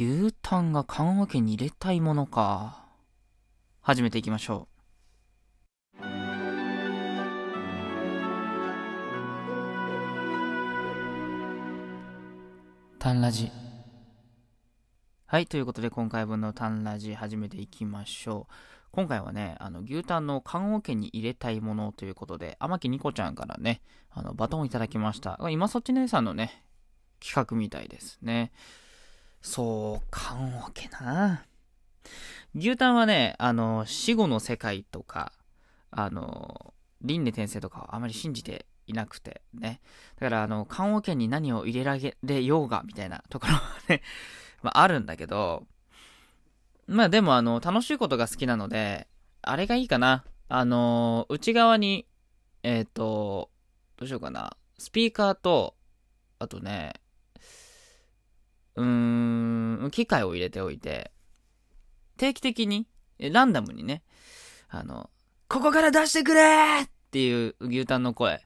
牛タンが棺桶に入れたいものか。始めていきましょう。タンラジ。はい、ということで今回分のタンラジ始めていきましょう。今回はね、あの、牛タンの棺桶に入れたいものということで、天木ニコちゃんからね、あの、バトンをいただきました。今そっち姉さんのね、企画みたいですね。そう、棺桶な牛タンはね、あの、死後の世界とか、あの、輪廻転生とかはあまり信じていなくてね。だから、あの、棺桶に何を入れられようが、みたいなところはね、まあ、あるんだけど、まあでも、あの、楽しいことが好きなので、あれがいいかな。あの、内側に、えっ、ー、と、どうしようかな。スピーカーと、あとね、ん、機械を入れておいて、定期的に、ランダムにね、あの、ここから出してくれっていう牛タンの声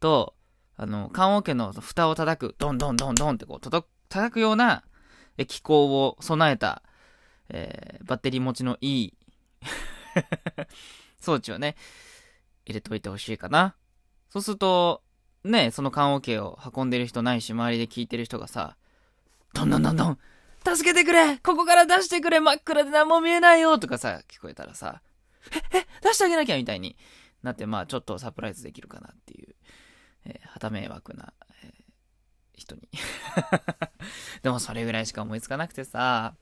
と、あの、棺桶の蓋を叩く、ドンドンドンドンってこう、叩くような気候を備えた、えー、バッテリー持ちのいい 装置をね、入れといてほしいかな。そうすると、ね、その棺桶を運んでる人ないし、周りで聞いてる人がさ、どんどんどんどん、助けてくれ。ここから出してくれ。真っ暗で何も見えないよ。とかさ、聞こえたらさ、え、え、出してあげなきゃみたいになって、まあちょっとサプライズできるかなっていう、えー、はた迷惑な、えー、人に。でもそれぐらいしか思いつかなくてさ、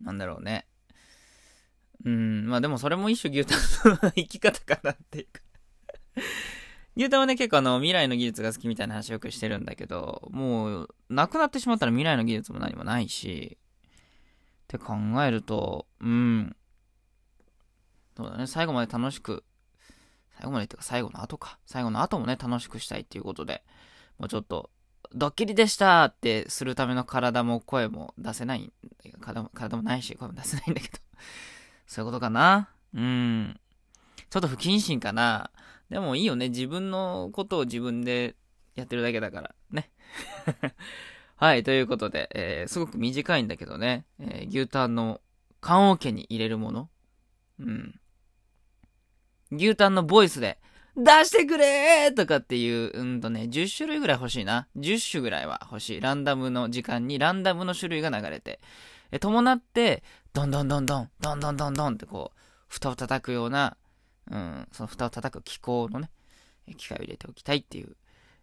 なんだろうね。うん、まあでもそれも一種牛タンの生き方かなっていうか。牛タンはね、結構あの、未来の技術が好きみたいな話よくしてるんだけど、もう、なくなってしまったら未来の技術も何もないし、って考えると、うん。そうだね、最後まで楽しく、最後までっていうか最後の後か。最後の後もね、楽しくしたいっていうことで、もうちょっと、ドッキリでしたってするための体も声も出せない、体も体もないし、声も出せないんだけど、そういうことかな？うん。ちょっと不謹慎かな。でもいいよね。自分のことを自分でやってるだけだから。ね。はい。ということで、えー、すごく短いんだけどね。えー、牛タンの棺桶に入れるもの。うん。牛タンのボイスで、出してくれーとかっていう、うんとね、10種類ぐらい欲しいな。10種ぐらいは欲しい。ランダムの時間にランダムの種類が流れて。え、伴って、どんどんどんどん、どんどんどんどんってこう、蓋を叩くような、うん、その蓋を叩く機構のね、機械を入れておきたいっていう、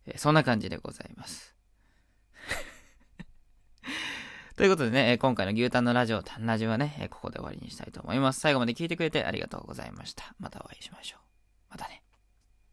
えそんな感じでございます。ということでね、今回の牛タンのラジオ、タンラジオはね、ここで終わりにしたいと思います。最後まで聞いてくれてありがとうございました。またお会いしましょう。またね。